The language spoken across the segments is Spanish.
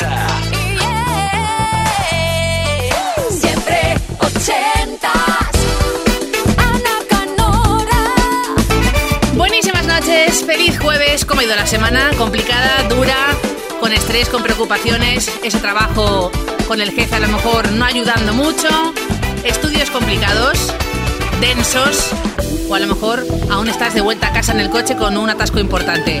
80. Siempre ochentas. Ana Canora. Buenísimas noches, feliz jueves, ¿cómo ha ido la semana? Complicada, dura, con estrés, con preocupaciones, ese trabajo con el jefe a lo mejor no ayudando mucho, estudios complicados, densos, o a lo mejor aún estás de vuelta a casa en el coche con un atasco importante.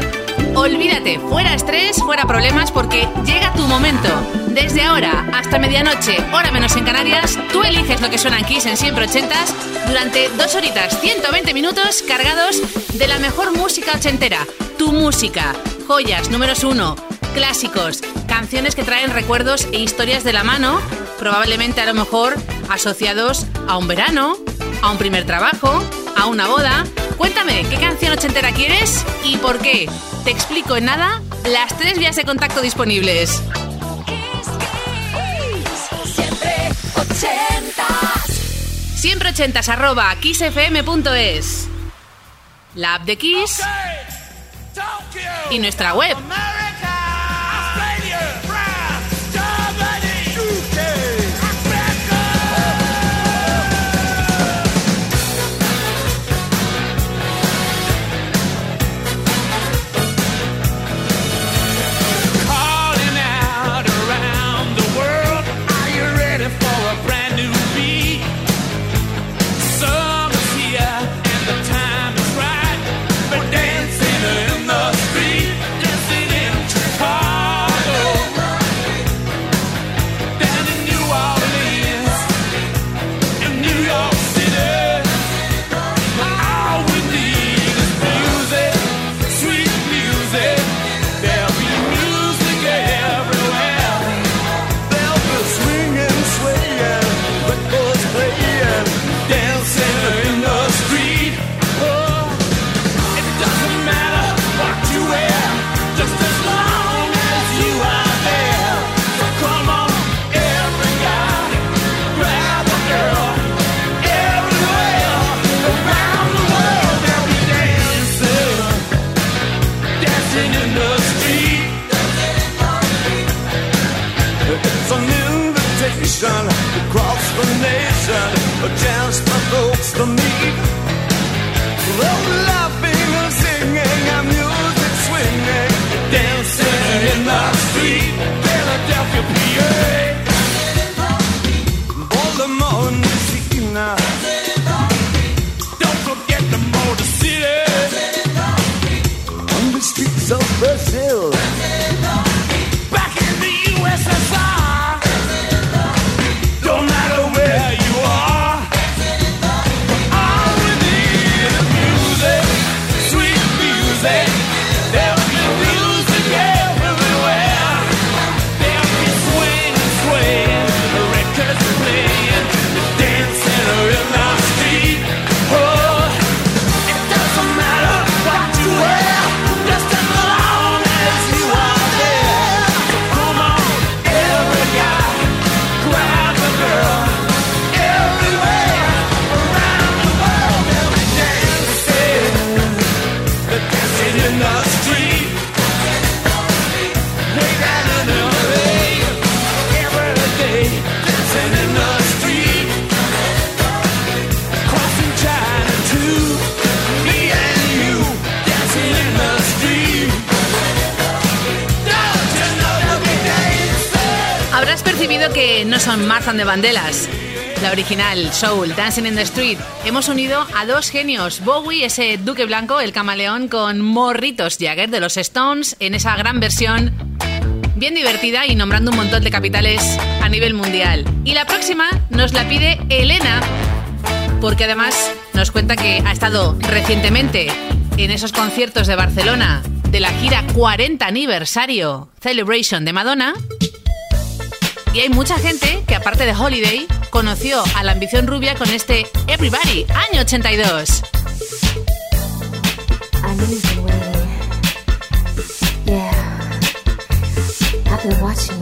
Olvídate, fuera estrés, fuera problemas, porque llega tu momento. Desde ahora hasta medianoche, hora menos en Canarias, tú eliges lo que suena en Kiss en siempre ochentas durante dos horitas, 120 minutos cargados de la mejor música ochentera. Tu música, joyas, números uno, clásicos, canciones que traen recuerdos e historias de la mano, probablemente a lo mejor asociados a un verano, a un primer trabajo, a una boda. Cuéntame, ¿qué canción ochentera quieres y por qué? Te explico en nada las tres vías de contacto disponibles. Siempre ochentas. Siempre ochentas arroba kissfm.es La app de Kiss y nuestra web. Bandelas. La original, Soul, Dancing in the Street. Hemos unido a dos genios, Bowie, ese duque blanco, el camaleón, con Morritos Jagger de los Stones, en esa gran versión bien divertida y nombrando un montón de capitales a nivel mundial. Y la próxima nos la pide Elena, porque además nos cuenta que ha estado recientemente en esos conciertos de Barcelona de la gira 40 aniversario Celebration de Madonna. Y hay mucha gente que aparte de Holiday conoció a la ambición rubia con este Everybody, año 82. I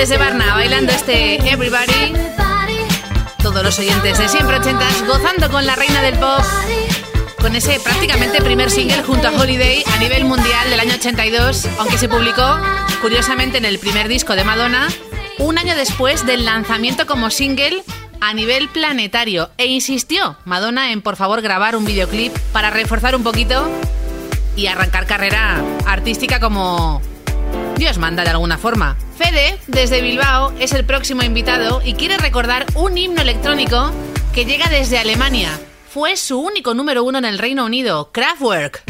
Desde Barna bailando este Everybody. Todos los oyentes de siempre ochentas gozando con la reina del pop. Con ese prácticamente primer single junto a Holiday a nivel mundial del año 82, aunque se publicó curiosamente en el primer disco de Madonna, un año después del lanzamiento como single a nivel planetario. E insistió Madonna en por favor grabar un videoclip para reforzar un poquito y arrancar carrera artística como Dios manda de alguna forma. Fede, desde Bilbao, es el próximo invitado y quiere recordar un himno electrónico que llega desde Alemania. Fue su único número uno en el Reino Unido, Kraftwerk.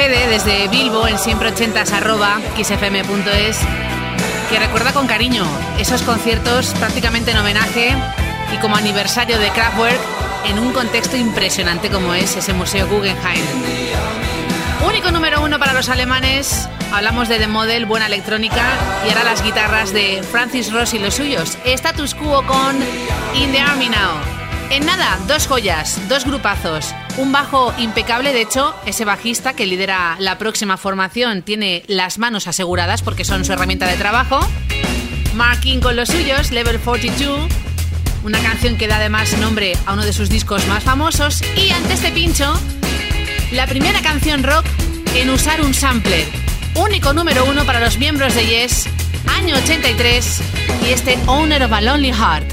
Fede desde Bilbo en siempre80s arroba xfm.es que recuerda con cariño esos conciertos prácticamente en homenaje y como aniversario de Kraftwerk en un contexto impresionante como es ese Museo Guggenheim. Único número uno para los alemanes, hablamos de The Model, buena electrónica y ahora las guitarras de Francis Ross y los suyos. Status quo con In the Army Now. En nada, dos joyas, dos grupazos, un bajo impecable, de hecho, ese bajista que lidera la próxima formación tiene las manos aseguradas porque son su herramienta de trabajo. Marking con los suyos, Level 42, una canción que da además nombre a uno de sus discos más famosos. Y antes de pincho, la primera canción rock en usar un sampler. Único número uno para los miembros de Yes, año 83, y este Owner of a Lonely Heart.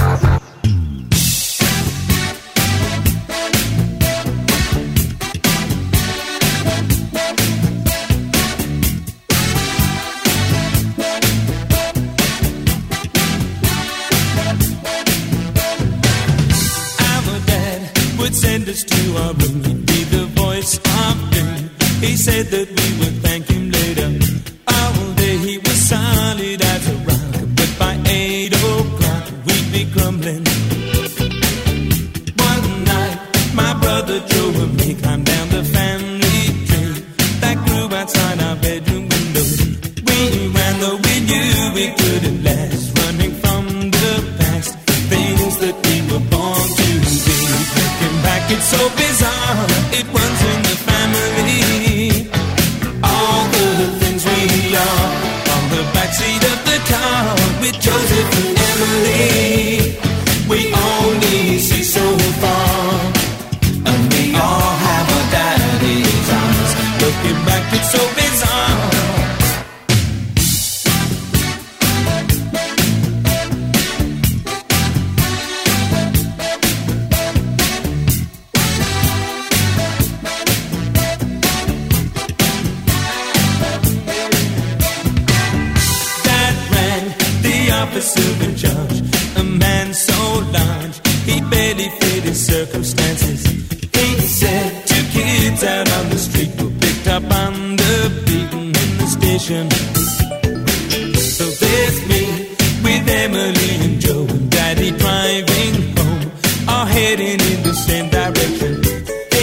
Emily and Joe and Daddy driving home are heading in the same direction.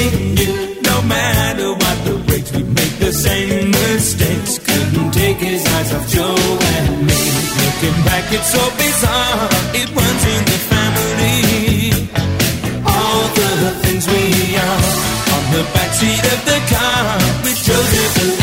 In you, no matter what the brakes, we make the same mistakes. Couldn't take his eyes off Joe and me. Looking back, it's so bizarre. It runs in the family. All the things we are on the backseat of the car with Joseph.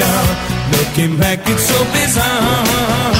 Looking back, it's so bizarre.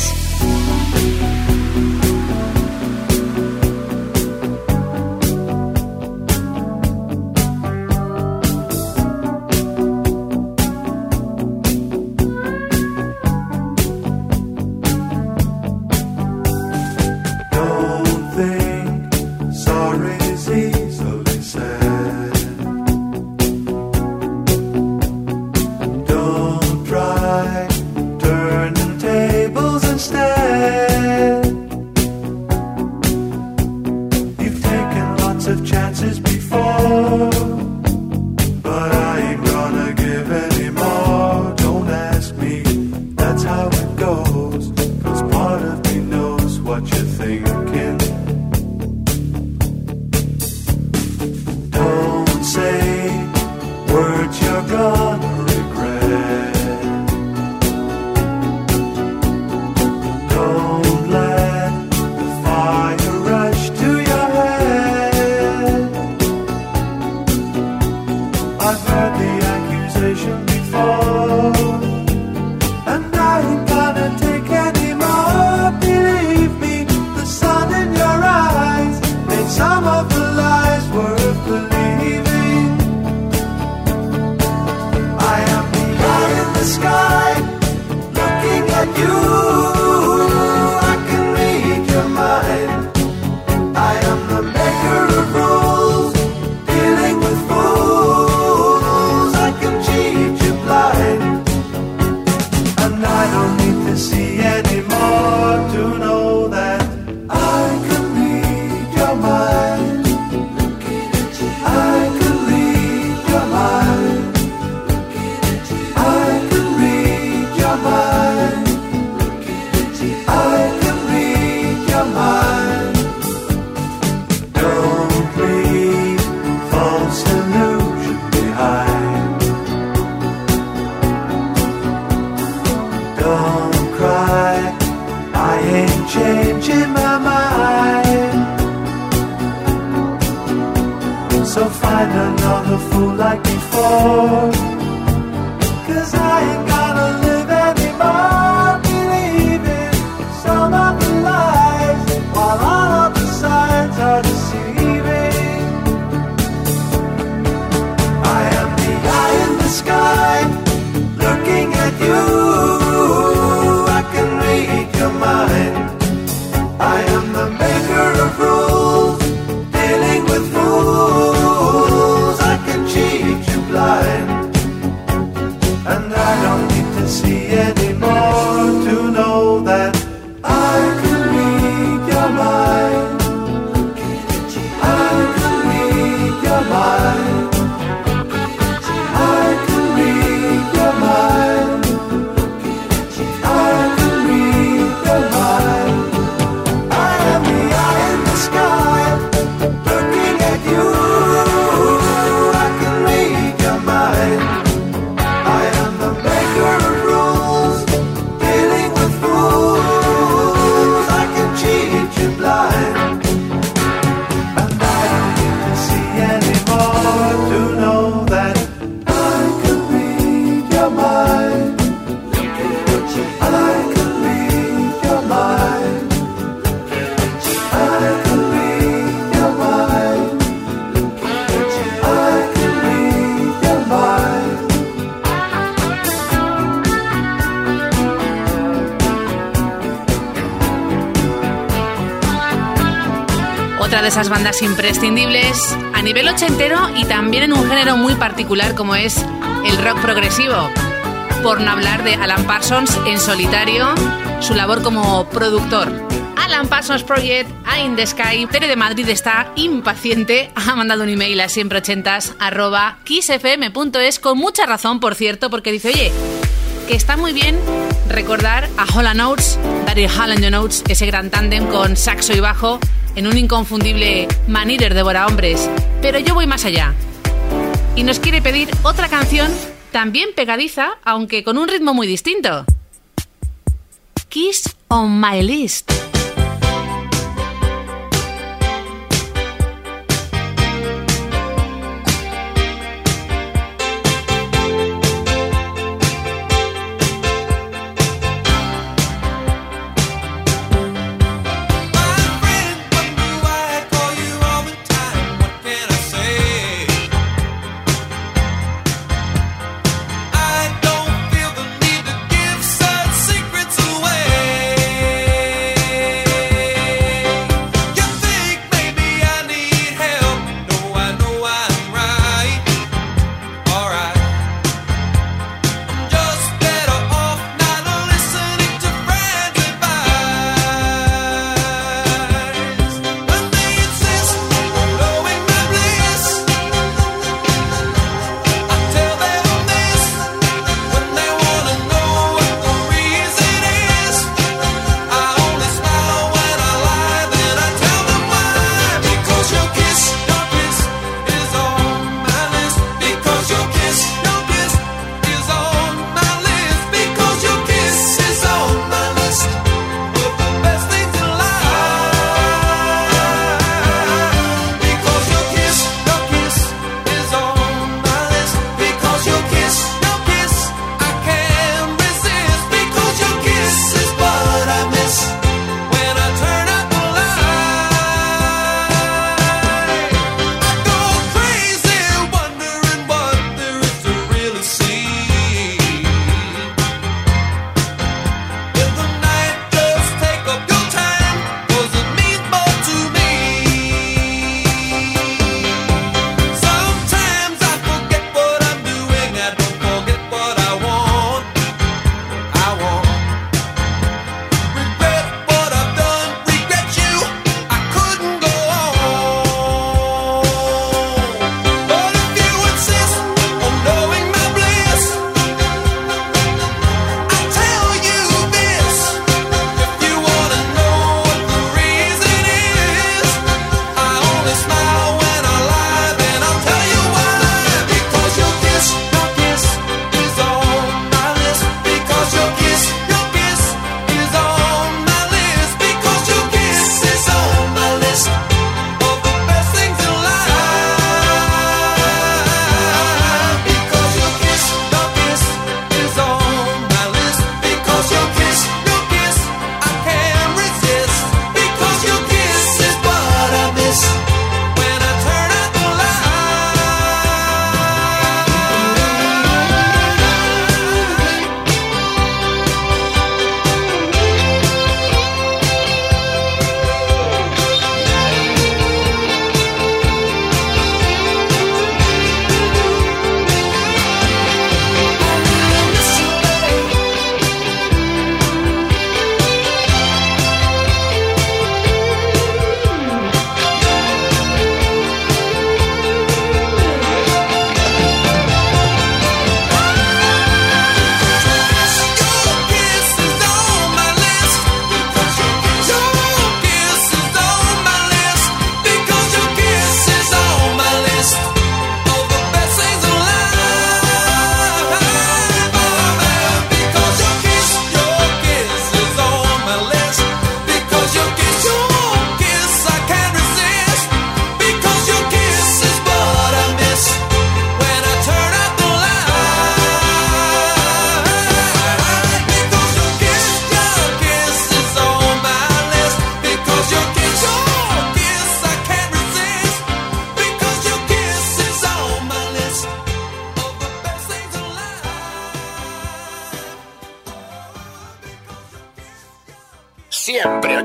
stay. otra de esas bandas imprescindibles a nivel ochentero y también en un género muy particular como es el rock progresivo. Por no hablar de Alan Parsons en solitario, su labor como productor. Alan Parsons Project, In the Sky, Tere de Madrid está impaciente, ha mandado un email a siempre ochentas arroba kissfm.es con mucha razón, por cierto, porque dice, oye, que está muy bien recordar a Holland Oates, Daryl Holland Notes, ese gran tándem con saxo y bajo, en un inconfundible Maníder devora hombres, pero yo voy más allá. Y nos quiere pedir otra canción también pegadiza, aunque con un ritmo muy distinto. Kiss on my list.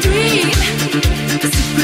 dream.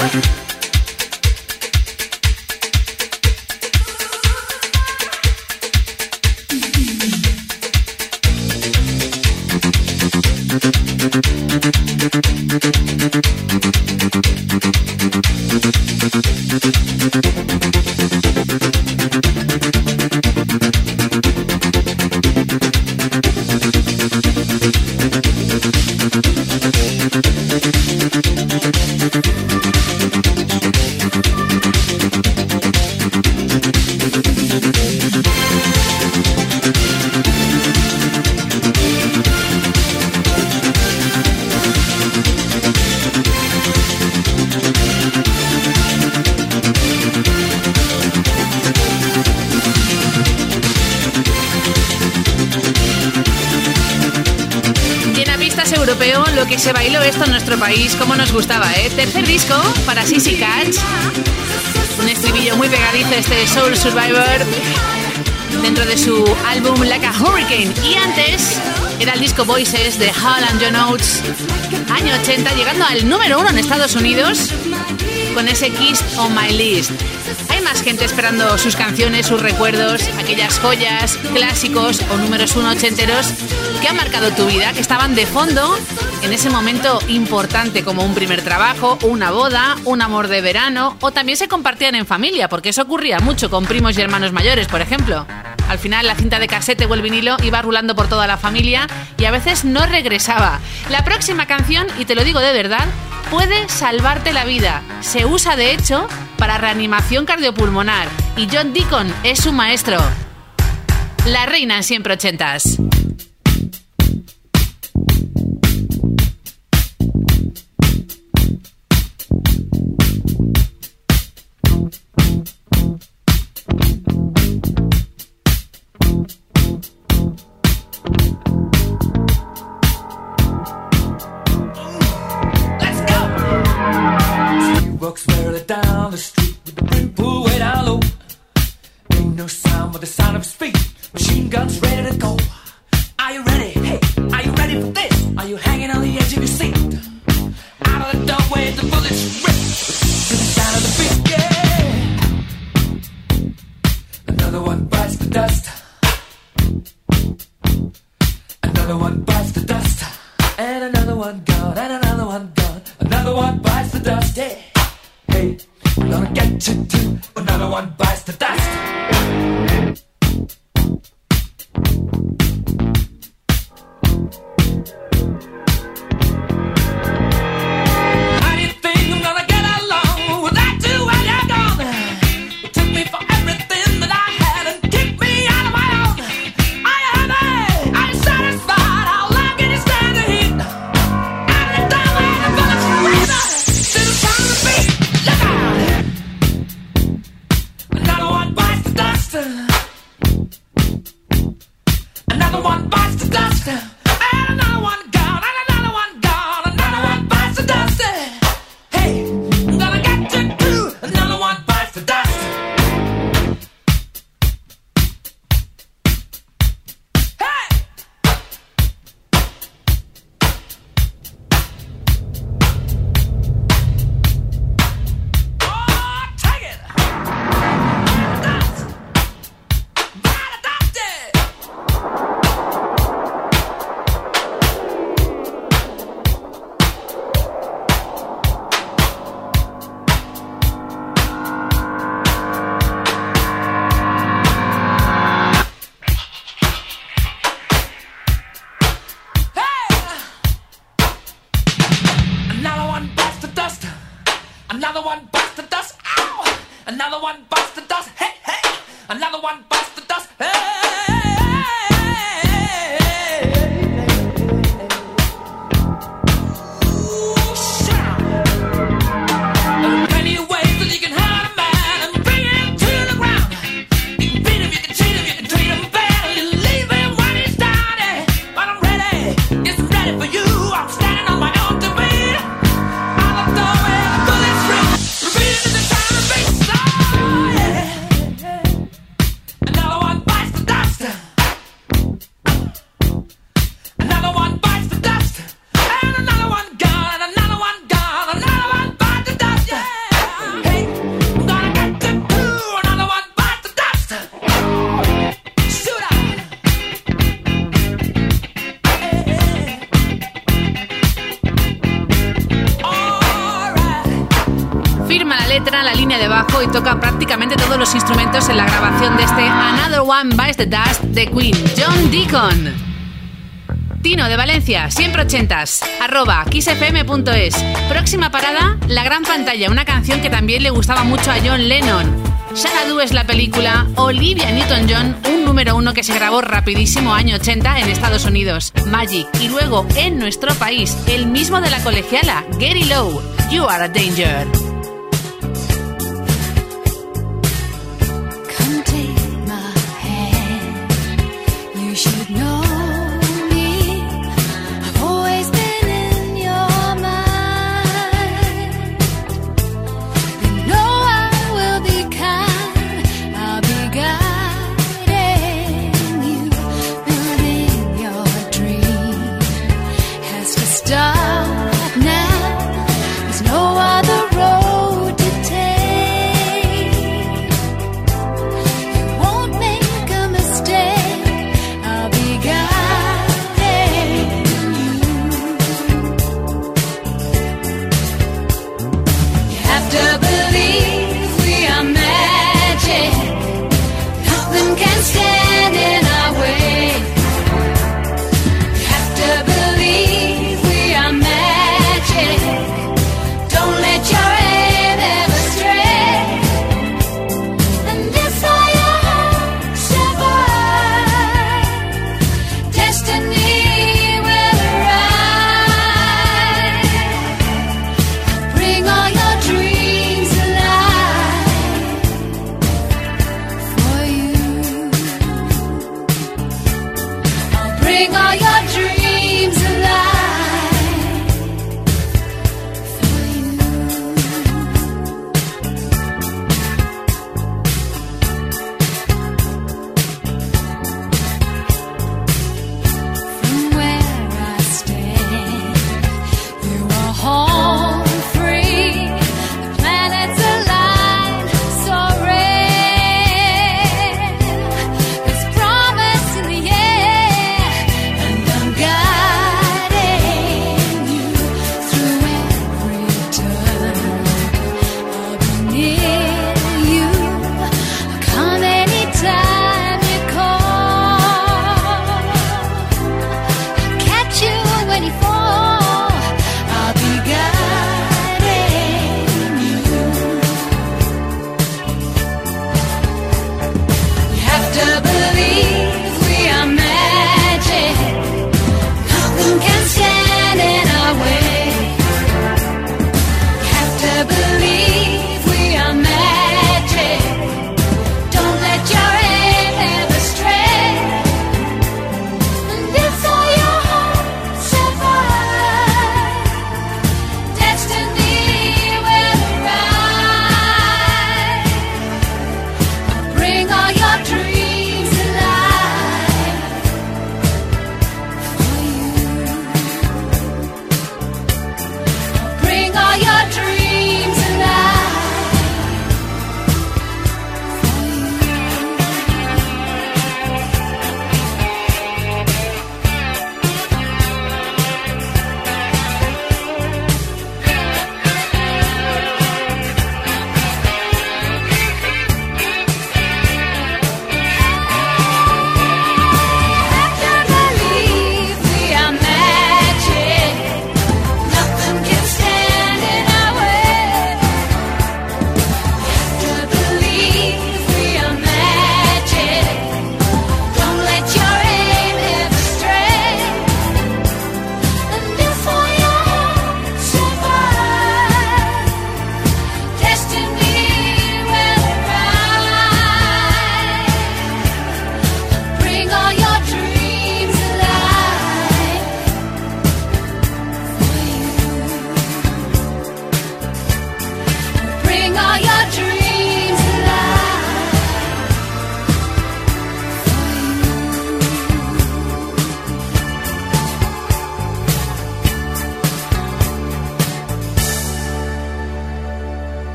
Thank nuestro país, como nos gustaba, ¿eh? Tercer disco para Sissy Catch. Un estribillo muy pegadizo este Soul Survivor dentro de su álbum Like a Hurricane. Y antes era el disco Voices de Hall and John Oates, año 80, llegando al número uno en Estados Unidos con ese Kiss on My List. Hay más gente esperando sus canciones, sus recuerdos, aquellas joyas, clásicos o números uno ochenteros que han marcado tu vida, que estaban de fondo en ese momento importante como un primer trabajo, una boda, un amor de verano o también se compartían en familia, porque eso ocurría mucho con primos y hermanos mayores, por ejemplo. Al final la cinta de casete o el vinilo iba rulando por toda la familia y a veces no regresaba. La próxima canción, y te lo digo de verdad, puede salvarte la vida. Se usa de hecho para reanimación cardiopulmonar y John Deacon es su maestro. La reina en siempre ochentas. Another one bites the dust. And another one gone, and another one gone. Another one bites the dust. Yeah. Hey, gonna get you too. Another one bites the dust. Bites the dust. Hey, hey! Another one bites the dust. Hey! Y toca prácticamente todos los instrumentos en la grabación de este Another One Bites the Dust de Queen, John Deacon. Tino de Valencia, siempre ochentas, arroba kissfm.es. Próxima parada, La Gran Pantalla, una canción que también le gustaba mucho a John Lennon. Xanadu es la película, Olivia Newton-John, un número uno que se grabó rapidísimo año 80 en Estados Unidos, Magic, y luego en nuestro país, el mismo de la colegiala, Gary Lowe, You Are a Danger.